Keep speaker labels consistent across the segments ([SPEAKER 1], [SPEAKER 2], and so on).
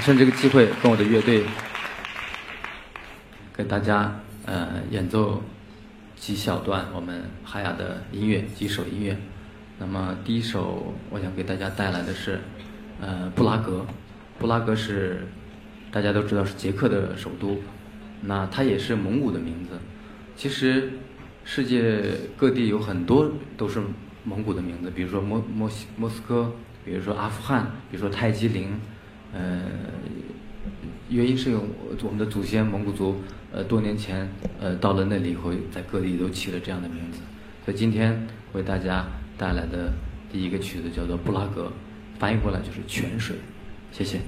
[SPEAKER 1] 趁这个机会跟我的乐队给大家呃演奏几小段我们哈雅的音乐，几首音乐。那么第一首我想给大家带来的是呃布拉格，布拉格是大家都知道是捷克的首都，那它也是蒙古的名字。其实世界各地有很多都是蒙古的名字，比如说莫莫西莫斯科，比如说阿富汗，比如说泰姬陵。呃，原因是有我们的祖先蒙古族，呃，多年前呃到了那里以后，在各地都起了这样的名字。所以今天为大家带来的第一个曲子叫做《布拉格》，翻译过来就是泉水。谢谢。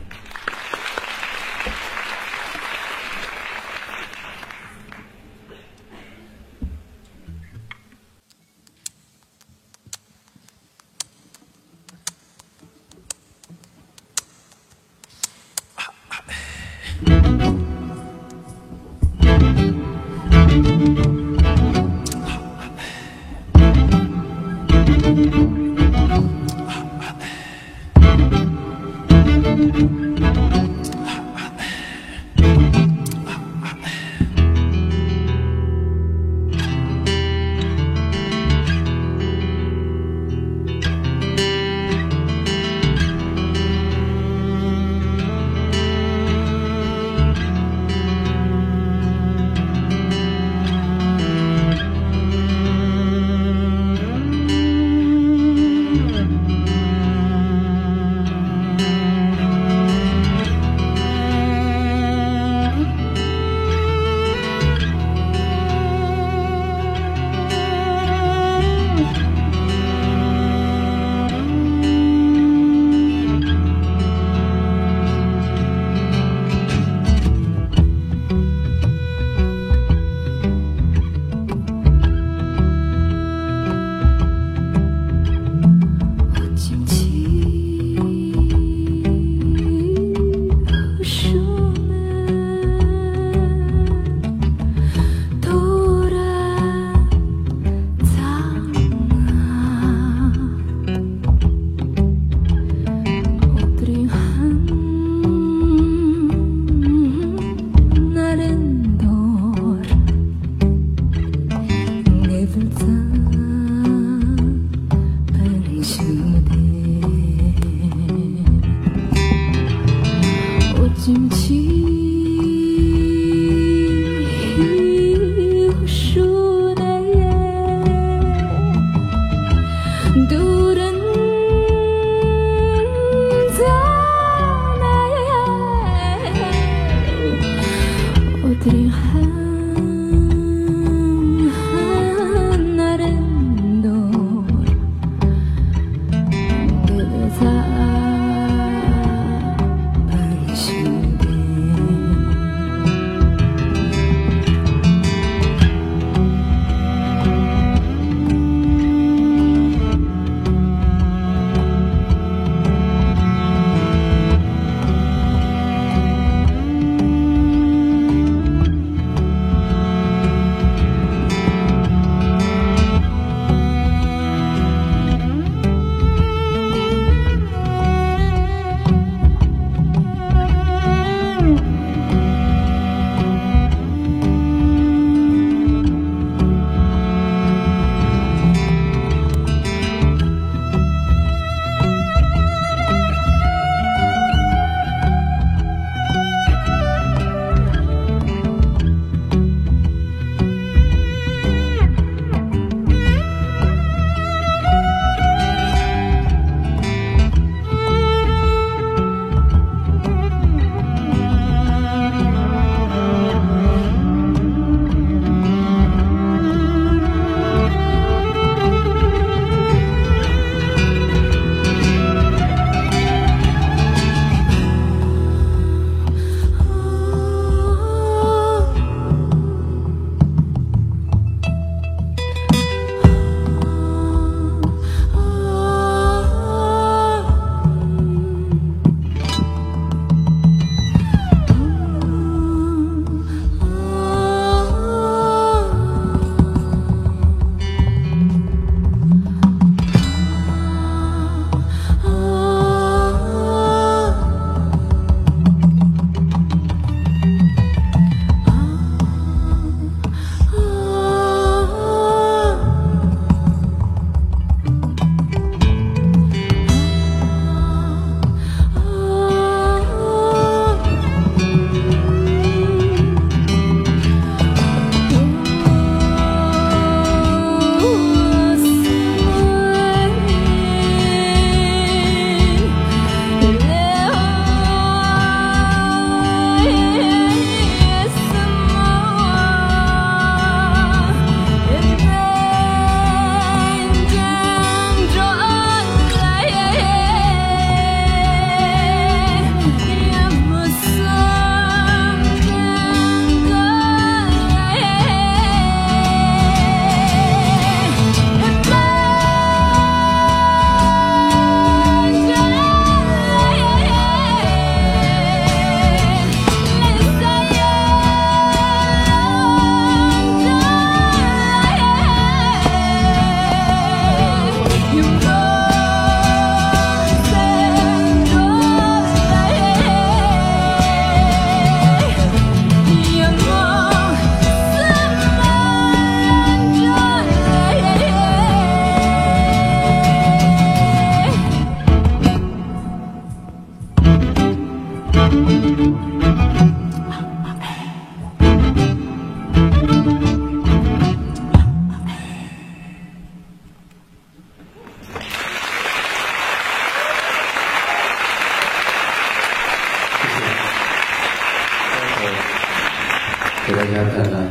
[SPEAKER 1] 给大家看看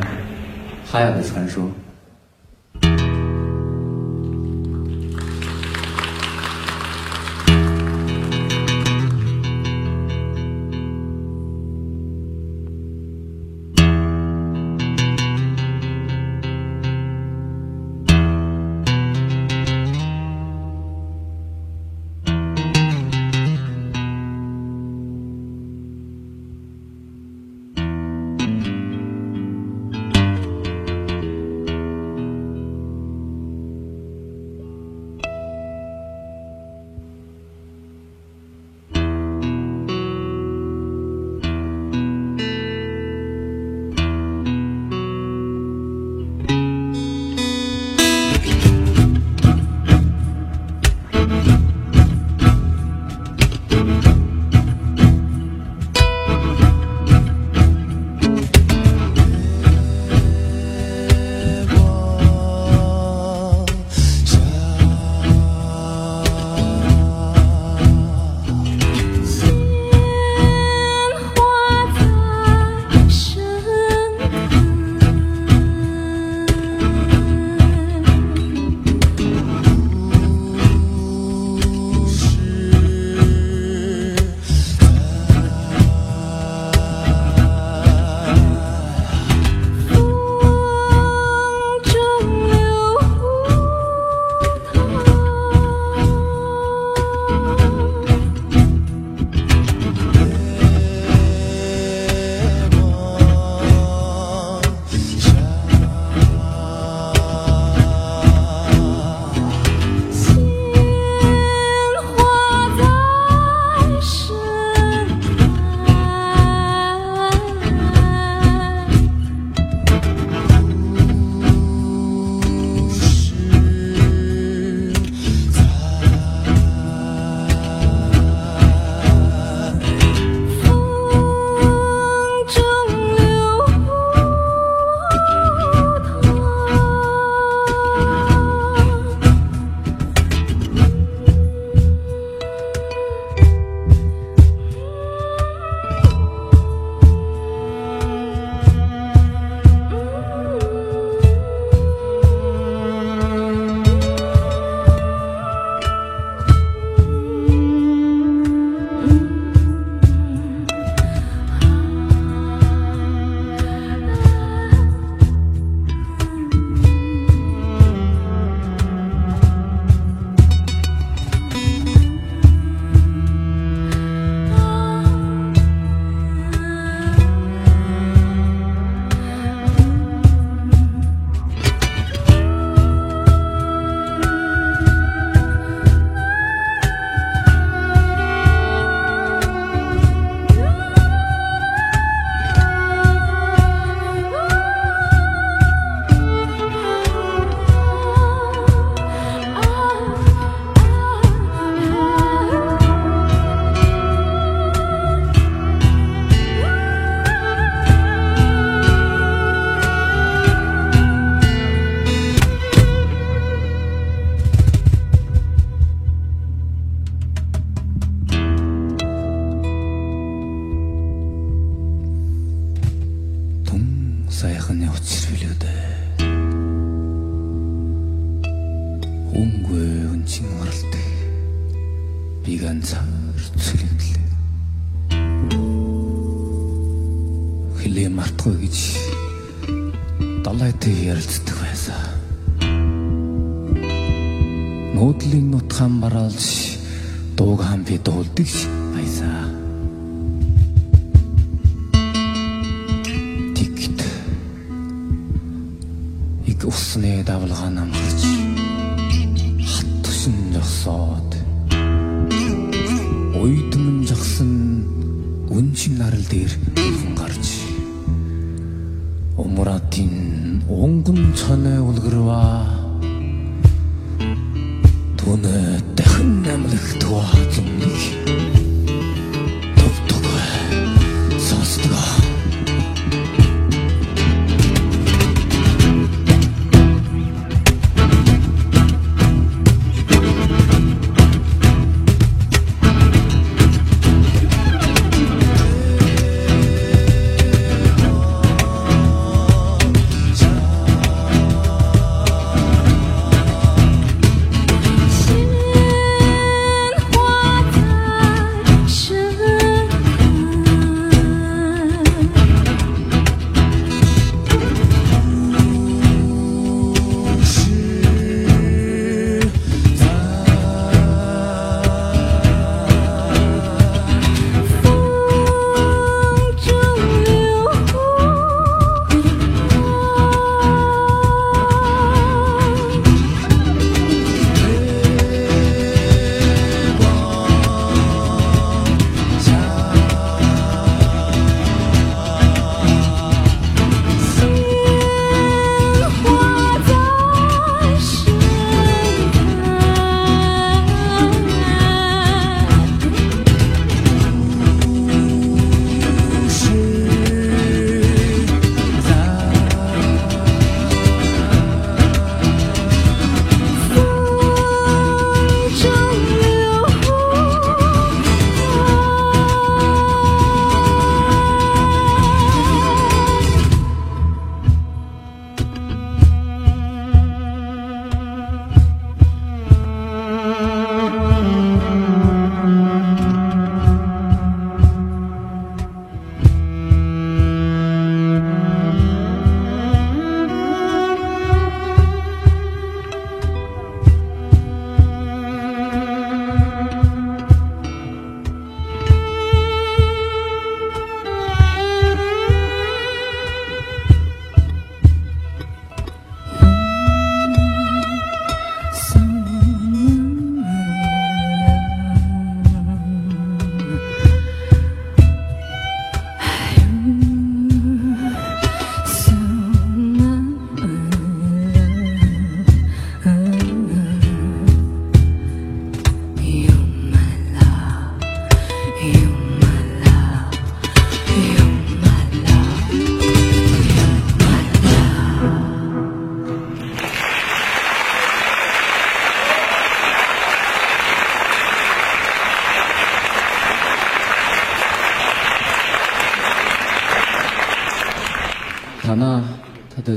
[SPEAKER 1] 哈雅的传说。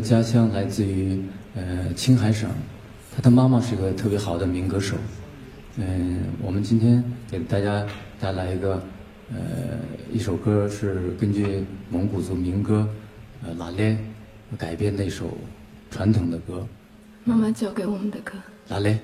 [SPEAKER 2] 的家乡来自于呃青海省，他的妈妈是个特别好的民歌手。嗯，我们今天给大家带来一个呃一首歌，是根据蒙古族民歌呃拉列改编的一首传统的歌。
[SPEAKER 1] 妈妈教给我们的歌。
[SPEAKER 2] 拉列。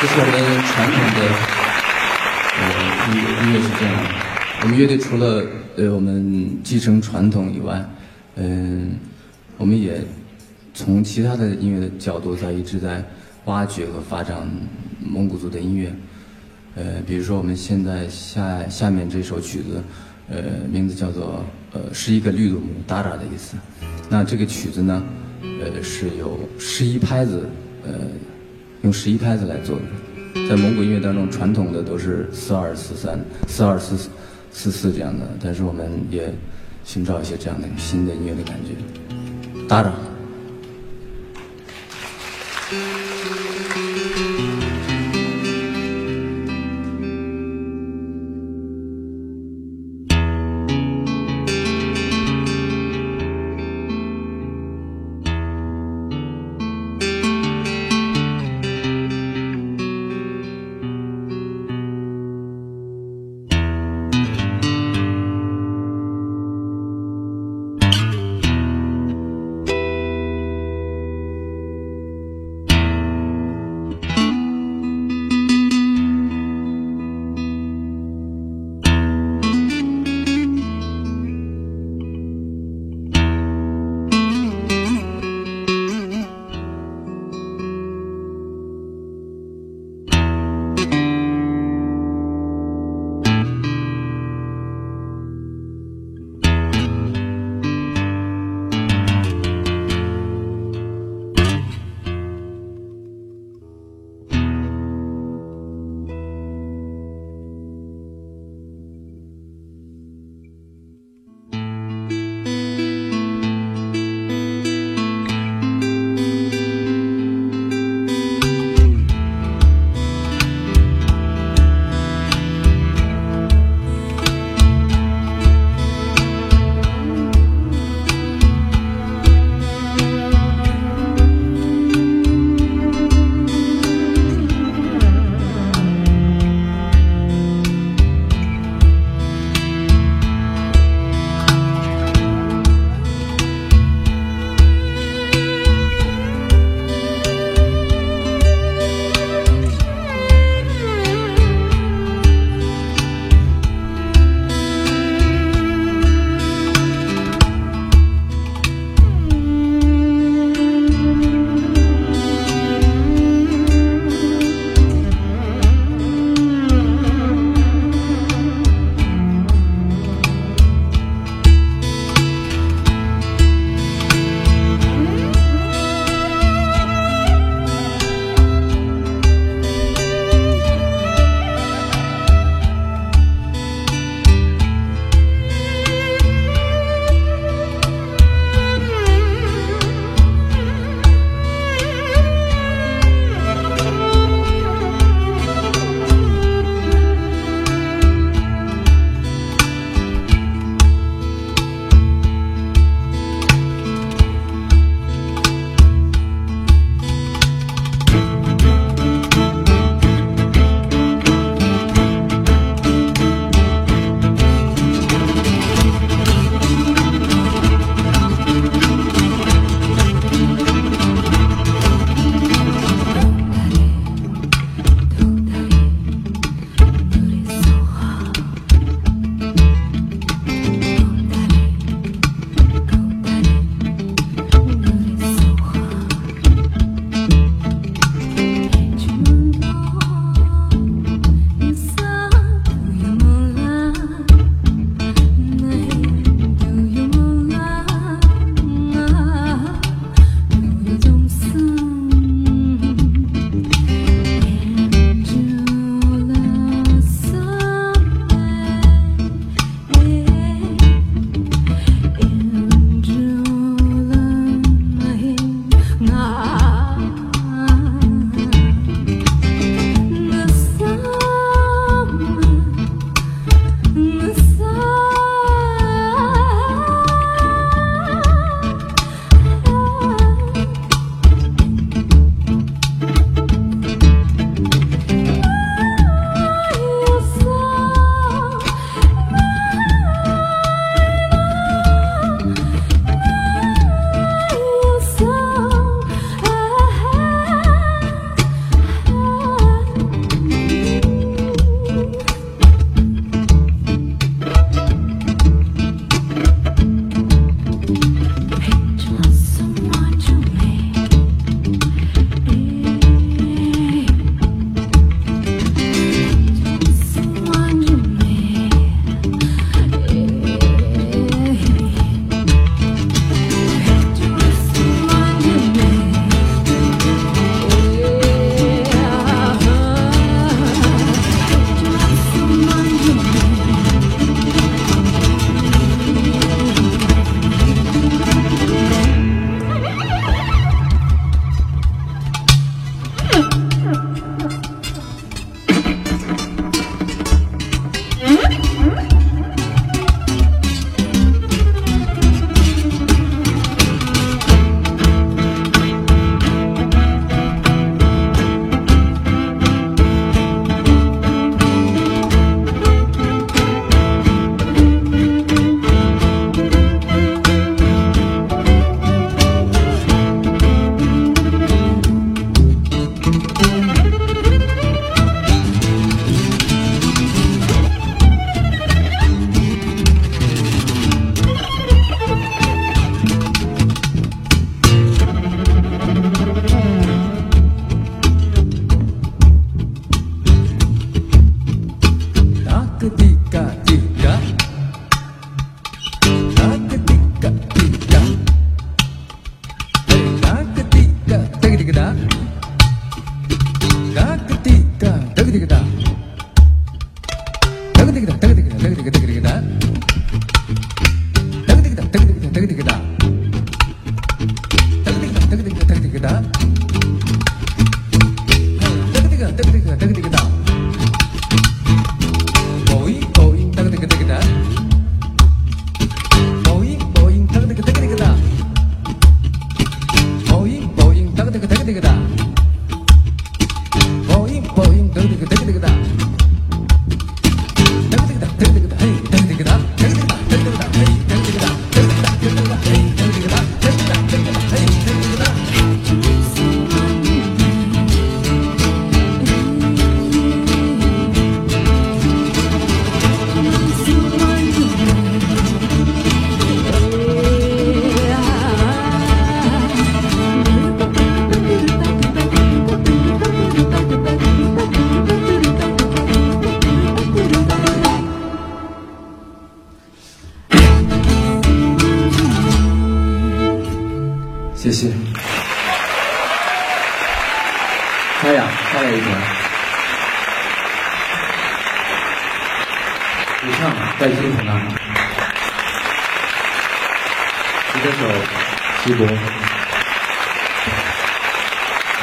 [SPEAKER 2] 这是我们传统的呃音乐，音乐是这样的。我们乐队除了呃我们继承传统以外，嗯、我们也从其他的音乐的角度在一直在挖掘和发展蒙古族的音乐。呃，比如说我们现在下下面这首曲子，呃，名字叫做呃是一个绿鲁木达达的意思。那这个曲子呢，呃是有十一拍子，呃，用十一拍子来做的。在蒙古音乐当中，传统的都是四二四三、四二四四四这样的，但是我们也寻找一些这样的新的音乐的感觉。达达。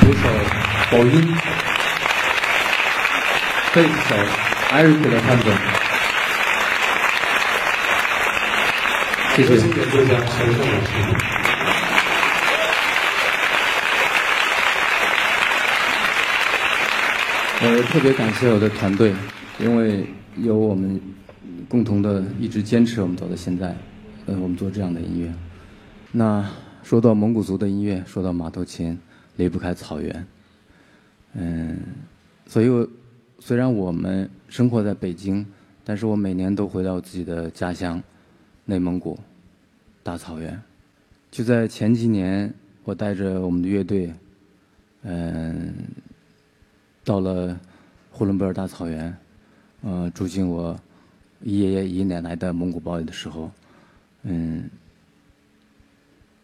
[SPEAKER 2] 鼓手宝音，贝斯手艾瑞克的潘总。谢谢。
[SPEAKER 3] 今年作家陈胜老师。
[SPEAKER 2] 呃，特别感谢我的团队，因为有我们共同的一直坚持，我们走到现在。呃，我们做这样的音乐。那说到蒙古族的音乐，说到马头琴，离不开草原。嗯，所以我虽然我们生活在北京，但是我每年都回到我自己的家乡内蒙古大草原。就在前几年，我带着我们的乐队，嗯。到了呼伦贝尔大草原，呃，住进我爷爷爷奶奶的蒙古包里的时候，嗯，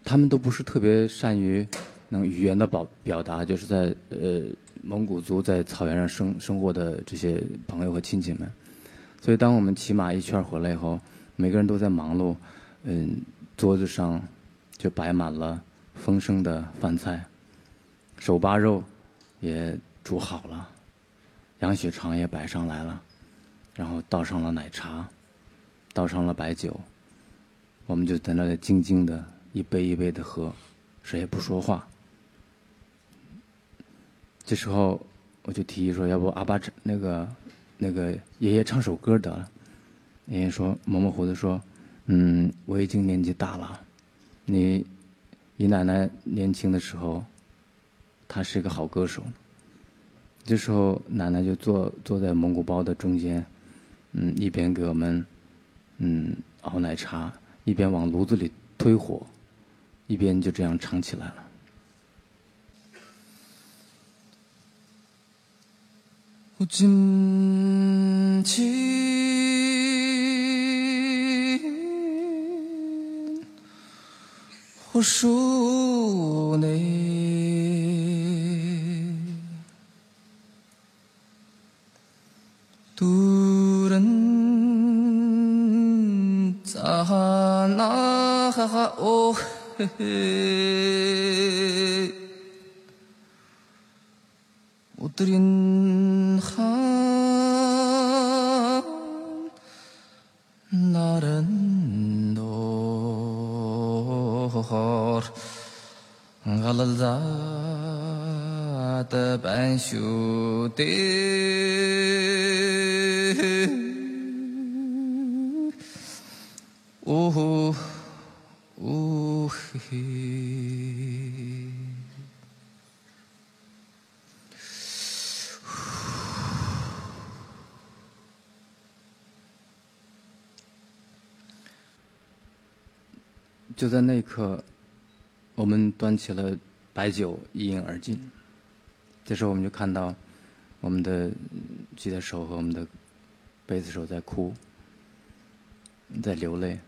[SPEAKER 2] 他们都不是特别善于能语言的表表达，就是在呃蒙古族在草原上生生活的这些朋友和亲戚们，所以当我们骑马一圈回来以后，每个人都在忙碌，嗯，桌子上就摆满了丰盛的饭菜，手扒肉也。煮好了，羊血肠也摆上来了，然后倒上了奶茶，倒上了白酒，我们就在那里静静的一杯一杯的喝，谁也不说话。这时候我就提议说：“要不阿爸那个那个爷爷唱首歌得了。”爷爷说：“模模糊的说，嗯，我已经年纪大了，你姨奶奶年轻的时候，她是一个好歌手。”这时候，奶奶就坐坐在蒙古包的中间，嗯，一边给我们，嗯，熬奶茶，一边往炉子里推火，一边就这样唱起来了。有真挚。我属你，突然在那哈哈哦嘿嘿。قطر خام 날은 노을 갈라다 반슈대 오호 오히 就在那一刻，我们端起了白酒，一饮而尽。这时候，我们就看到我们的吉他手和我们的贝斯手在哭，在流泪。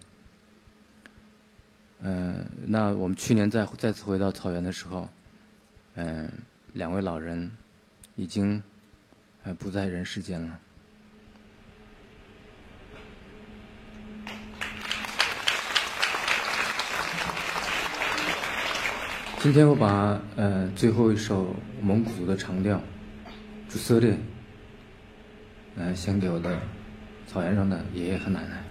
[SPEAKER 2] 嗯，那我们去年再再次回到草原的时候，嗯，两位老人已经呃不在人世间了。今天我把呃最后一首蒙古族的长调《祝生日，呃，献给我的草原上的爷爷和奶奶。